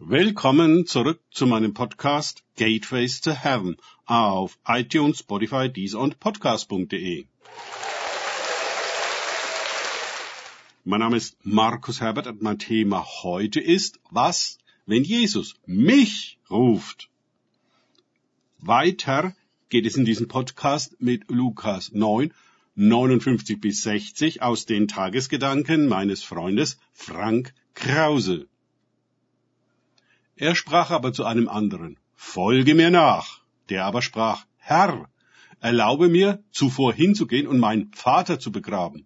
Willkommen zurück zu meinem Podcast Gateways to Heaven auf iTunes, Spotify, Deezer und Podcast.de. Mein Name ist Markus Herbert und mein Thema heute ist, was, wenn Jesus mich ruft? Weiter geht es in diesem Podcast mit Lukas 9, 59 bis 60 aus den Tagesgedanken meines Freundes Frank Krause. Er sprach aber zu einem anderen, Folge mir nach. Der aber sprach, Herr, erlaube mir, zuvor hinzugehen und meinen Vater zu begraben.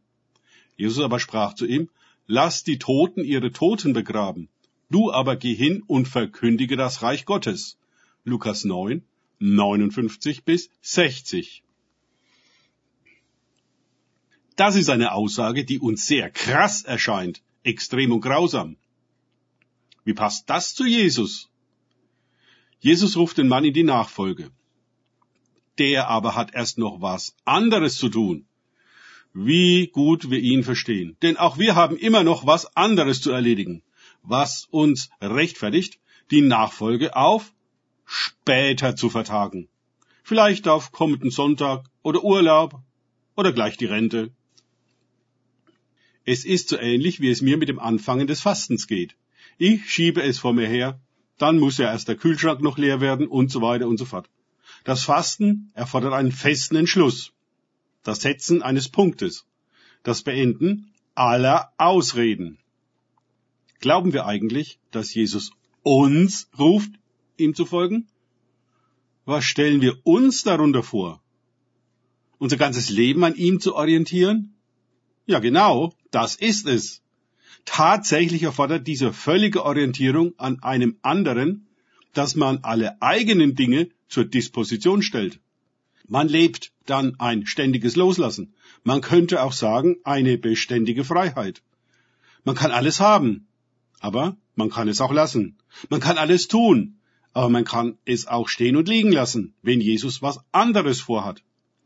Jesus aber sprach zu ihm, Lass die Toten ihre Toten begraben. Du aber geh hin und verkündige das Reich Gottes. Lukas 9, 59 bis 60. Das ist eine Aussage, die uns sehr krass erscheint, extrem und grausam. Wie passt das zu Jesus? Jesus ruft den Mann in die Nachfolge. Der aber hat erst noch was anderes zu tun. Wie gut wir ihn verstehen. Denn auch wir haben immer noch was anderes zu erledigen, was uns rechtfertigt, die Nachfolge auf später zu vertagen. Vielleicht auf kommenden Sonntag oder Urlaub oder gleich die Rente. Es ist so ähnlich, wie es mir mit dem Anfangen des Fastens geht. Ich schiebe es vor mir her, dann muss ja erst der Kühlschrank noch leer werden und so weiter und so fort. Das Fasten erfordert einen festen Entschluss, das Setzen eines Punktes, das Beenden aller Ausreden. Glauben wir eigentlich, dass Jesus uns ruft, ihm zu folgen? Was stellen wir uns darunter vor? Unser ganzes Leben an ihm zu orientieren? Ja, genau, das ist es. Tatsächlich erfordert diese völlige Orientierung an einem anderen, dass man alle eigenen Dinge zur Disposition stellt. Man lebt dann ein ständiges Loslassen. Man könnte auch sagen, eine beständige Freiheit. Man kann alles haben, aber man kann es auch lassen. Man kann alles tun, aber man kann es auch stehen und liegen lassen, wenn Jesus was anderes vorhat.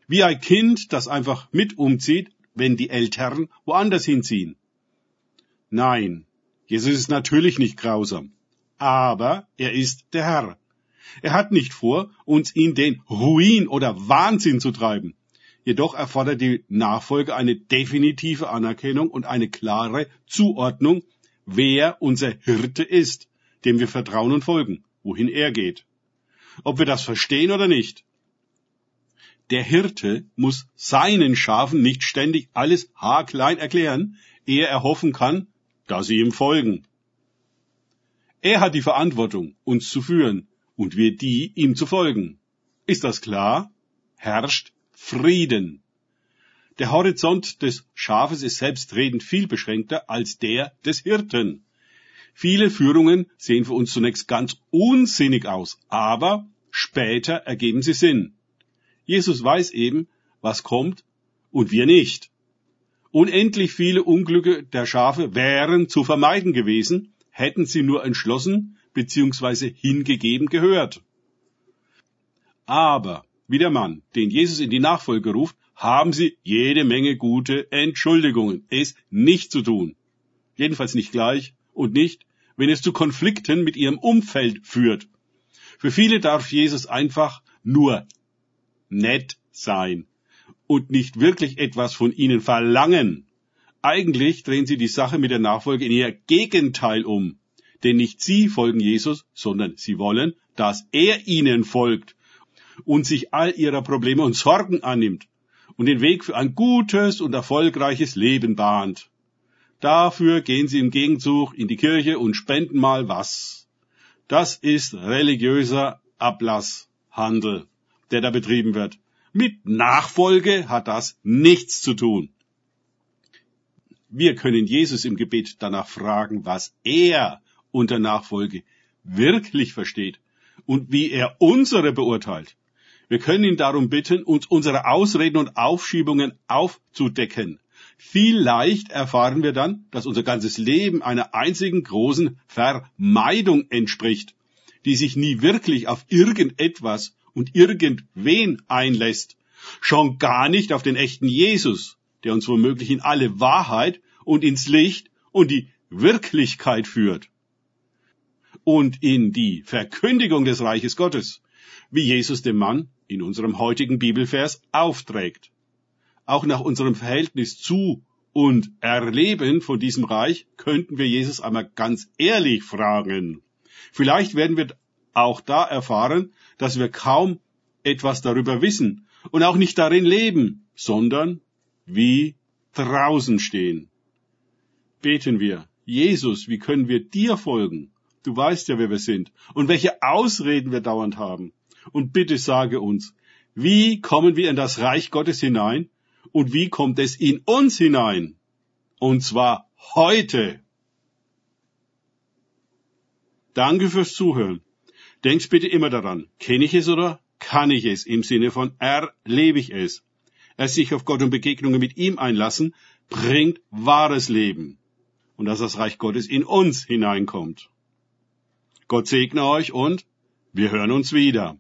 Wie ein Kind, das einfach mit umzieht, wenn die Eltern woanders hinziehen. Nein, Jesus ist natürlich nicht grausam, aber er ist der Herr. Er hat nicht vor, uns in den Ruin oder Wahnsinn zu treiben. Jedoch erfordert die Nachfolge eine definitive Anerkennung und eine klare Zuordnung, wer unser Hirte ist, dem wir vertrauen und folgen, wohin er geht. Ob wir das verstehen oder nicht. Der Hirte muss seinen Schafen nicht ständig alles haarklein erklären, ehe er hoffen kann, da sie ihm folgen. Er hat die Verantwortung, uns zu führen, und wir die, ihm zu folgen. Ist das klar? Herrscht Frieden. Der Horizont des Schafes ist selbstredend viel beschränkter als der des Hirten. Viele Führungen sehen für uns zunächst ganz unsinnig aus, aber später ergeben sie Sinn. Jesus weiß eben, was kommt und wir nicht. Unendlich viele Unglücke der Schafe wären zu vermeiden gewesen, hätten sie nur entschlossen bzw. hingegeben gehört. Aber, wie der Mann, den Jesus in die Nachfolge ruft, haben sie jede Menge gute Entschuldigungen, es nicht zu tun. Jedenfalls nicht gleich und nicht, wenn es zu Konflikten mit ihrem Umfeld führt. Für viele darf Jesus einfach nur nett sein und nicht wirklich etwas von ihnen verlangen. Eigentlich drehen sie die Sache mit der Nachfolge in ihr Gegenteil um. Denn nicht sie folgen Jesus, sondern sie wollen, dass er ihnen folgt und sich all ihrer Probleme und Sorgen annimmt und den Weg für ein gutes und erfolgreiches Leben bahnt. Dafür gehen sie im Gegenzug in die Kirche und spenden mal was. Das ist religiöser Ablasshandel, der da betrieben wird. Mit Nachfolge hat das nichts zu tun. Wir können Jesus im Gebet danach fragen, was er unter Nachfolge wirklich versteht und wie er unsere beurteilt. Wir können ihn darum bitten, uns unsere Ausreden und Aufschiebungen aufzudecken. Vielleicht erfahren wir dann, dass unser ganzes Leben einer einzigen großen Vermeidung entspricht, die sich nie wirklich auf irgendetwas und irgendwen einlässt. Schon gar nicht auf den echten Jesus, der uns womöglich in alle Wahrheit und ins Licht und die Wirklichkeit führt. und in die Verkündigung des Reiches Gottes, wie Jesus dem Mann in unserem heutigen Bibelvers aufträgt. Auch nach unserem Verhältnis zu und Erleben von diesem Reich könnten wir Jesus einmal ganz ehrlich fragen. Vielleicht werden wir auch da erfahren, dass wir kaum etwas darüber wissen und auch nicht darin leben, sondern wie draußen stehen. Beten wir, Jesus, wie können wir dir folgen? Du weißt ja, wer wir sind und welche Ausreden wir dauernd haben. Und bitte sage uns, wie kommen wir in das Reich Gottes hinein und wie kommt es in uns hinein? Und zwar heute. Danke fürs Zuhören. Denkt bitte immer daran, kenne ich es oder kann ich es im Sinne von erlebe ich es. Es sich auf Gott und Begegnungen mit ihm einlassen, bringt wahres Leben und dass das Reich Gottes in uns hineinkommt. Gott segne euch und wir hören uns wieder.